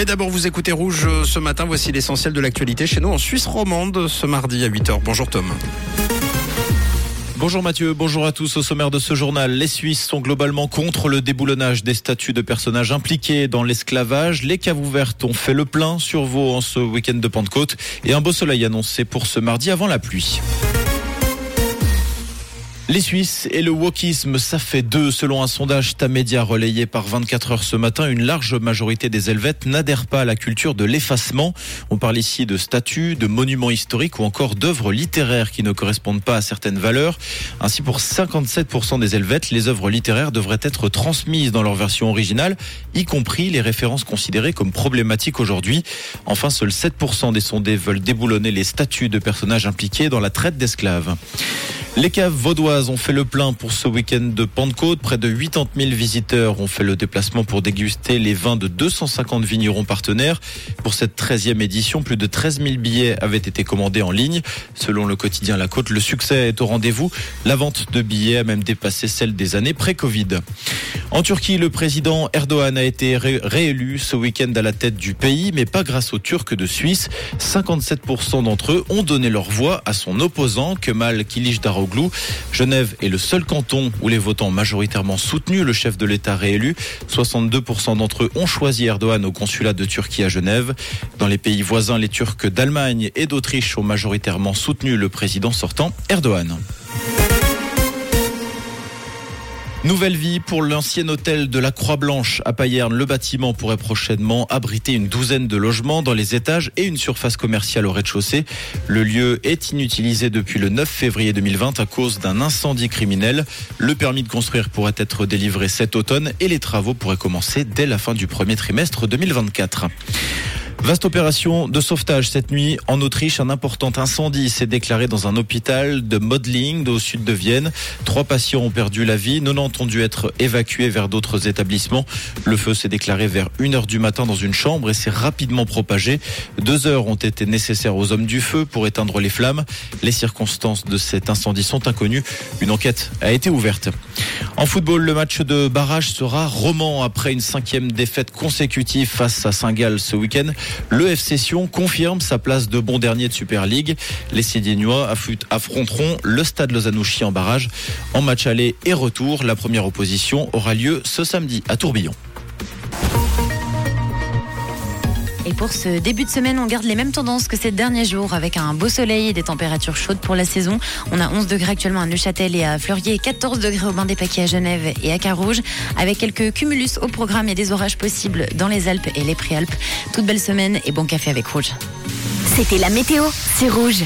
Mais d'abord, vous écoutez Rouge euh, ce matin. Voici l'essentiel de l'actualité chez nous en Suisse romande ce mardi à 8h. Bonjour Tom. Bonjour Mathieu, bonjour à tous. Au sommaire de ce journal, les Suisses sont globalement contre le déboulonnage des statuts de personnages impliqués dans l'esclavage. Les caves ouvertes ont fait le plein sur Vaud en ce week-end de Pentecôte et un beau soleil annoncé pour ce mardi avant la pluie. Les Suisses et le wokisme, ça fait deux. Selon un sondage Tamedia relayé par 24 heures ce matin, une large majorité des Helvètes n'adhèrent pas à la culture de l'effacement. On parle ici de statues, de monuments historiques ou encore d'œuvres littéraires qui ne correspondent pas à certaines valeurs. Ainsi, pour 57% des Helvètes, les œuvres littéraires devraient être transmises dans leur version originale, y compris les références considérées comme problématiques aujourd'hui. Enfin, seuls 7% des sondés veulent déboulonner les statues de personnages impliqués dans la traite d'esclaves. Les caves vaudoises ont fait le plein pour ce week-end de Pentecôte. Près de 80 000 visiteurs ont fait le déplacement pour déguster les vins de 250 vignerons partenaires. Pour cette 13e édition, plus de 13 000 billets avaient été commandés en ligne. Selon le quotidien La Côte, le succès est au rendez-vous. La vente de billets a même dépassé celle des années pré-Covid. En Turquie, le président Erdogan a été réélu ce week-end à la tête du pays, mais pas grâce aux Turcs de Suisse. 57% d'entre eux ont donné leur voix à son opposant, Kemal Kılıçdaroğlu. Genève est le seul canton où les votants majoritairement soutenu le chef de l'État réélu. 62% d'entre eux ont choisi Erdogan au consulat de Turquie à Genève. Dans les pays voisins, les Turcs d'Allemagne et d'Autriche ont majoritairement soutenu le président sortant Erdogan. Nouvelle vie pour l'ancien hôtel de la Croix-Blanche à Payerne. Le bâtiment pourrait prochainement abriter une douzaine de logements dans les étages et une surface commerciale au rez-de-chaussée. Le lieu est inutilisé depuis le 9 février 2020 à cause d'un incendie criminel. Le permis de construire pourrait être délivré cet automne et les travaux pourraient commencer dès la fin du premier trimestre 2024. Vaste opération de sauvetage cette nuit en Autriche. Un important incendie s'est déclaré dans un hôpital de Modling au sud de Vienne. Trois patients ont perdu la vie. 90 ont dû être évacués vers d'autres établissements. Le feu s'est déclaré vers 1 heure du matin dans une chambre et s'est rapidement propagé. Deux heures ont été nécessaires aux hommes du feu pour éteindre les flammes. Les circonstances de cet incendie sont inconnues. Une enquête a été ouverte. En football, le match de barrage sera roman après une cinquième défaite consécutive face à Saint-Gall ce week-end. Le FC Sion confirme sa place de bon dernier de Super League. Les Sidiennois affronteront le Stade Lausanne-Ouchy en barrage. En match aller et retour, la première opposition aura lieu ce samedi à Tourbillon. Et pour ce début de semaine, on garde les mêmes tendances que ces derniers jours avec un beau soleil et des températures chaudes pour la saison. On a 11 degrés actuellement à Neuchâtel et à Fleurier, 14 degrés au Bain des Paquets à Genève et à Carouge, avec quelques cumulus au programme et des orages possibles dans les Alpes et les Préalpes. Toute belle semaine et bon café avec Rouge. C'était la météo, c'est Rouge.